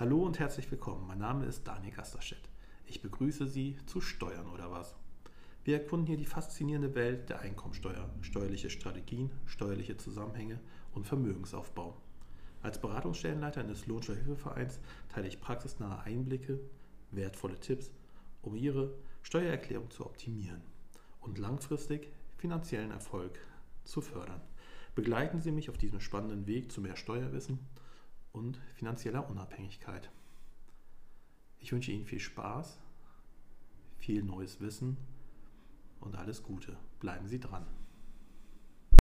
Hallo und herzlich willkommen. Mein Name ist Daniel Gasterstedt. Ich begrüße Sie zu Steuern oder was? Wir erkunden hier die faszinierende Welt der Einkommensteuer, steuerliche Strategien, steuerliche Zusammenhänge und Vermögensaufbau. Als Beratungsstellenleiter eines Lohnsteuerhilfevereins teile ich praxisnahe Einblicke, wertvolle Tipps, um Ihre Steuererklärung zu optimieren und langfristig finanziellen Erfolg zu fördern. Begleiten Sie mich auf diesem spannenden Weg zu mehr Steuerwissen und finanzieller Unabhängigkeit. Ich wünsche Ihnen viel Spaß, viel neues Wissen und alles Gute. Bleiben Sie dran.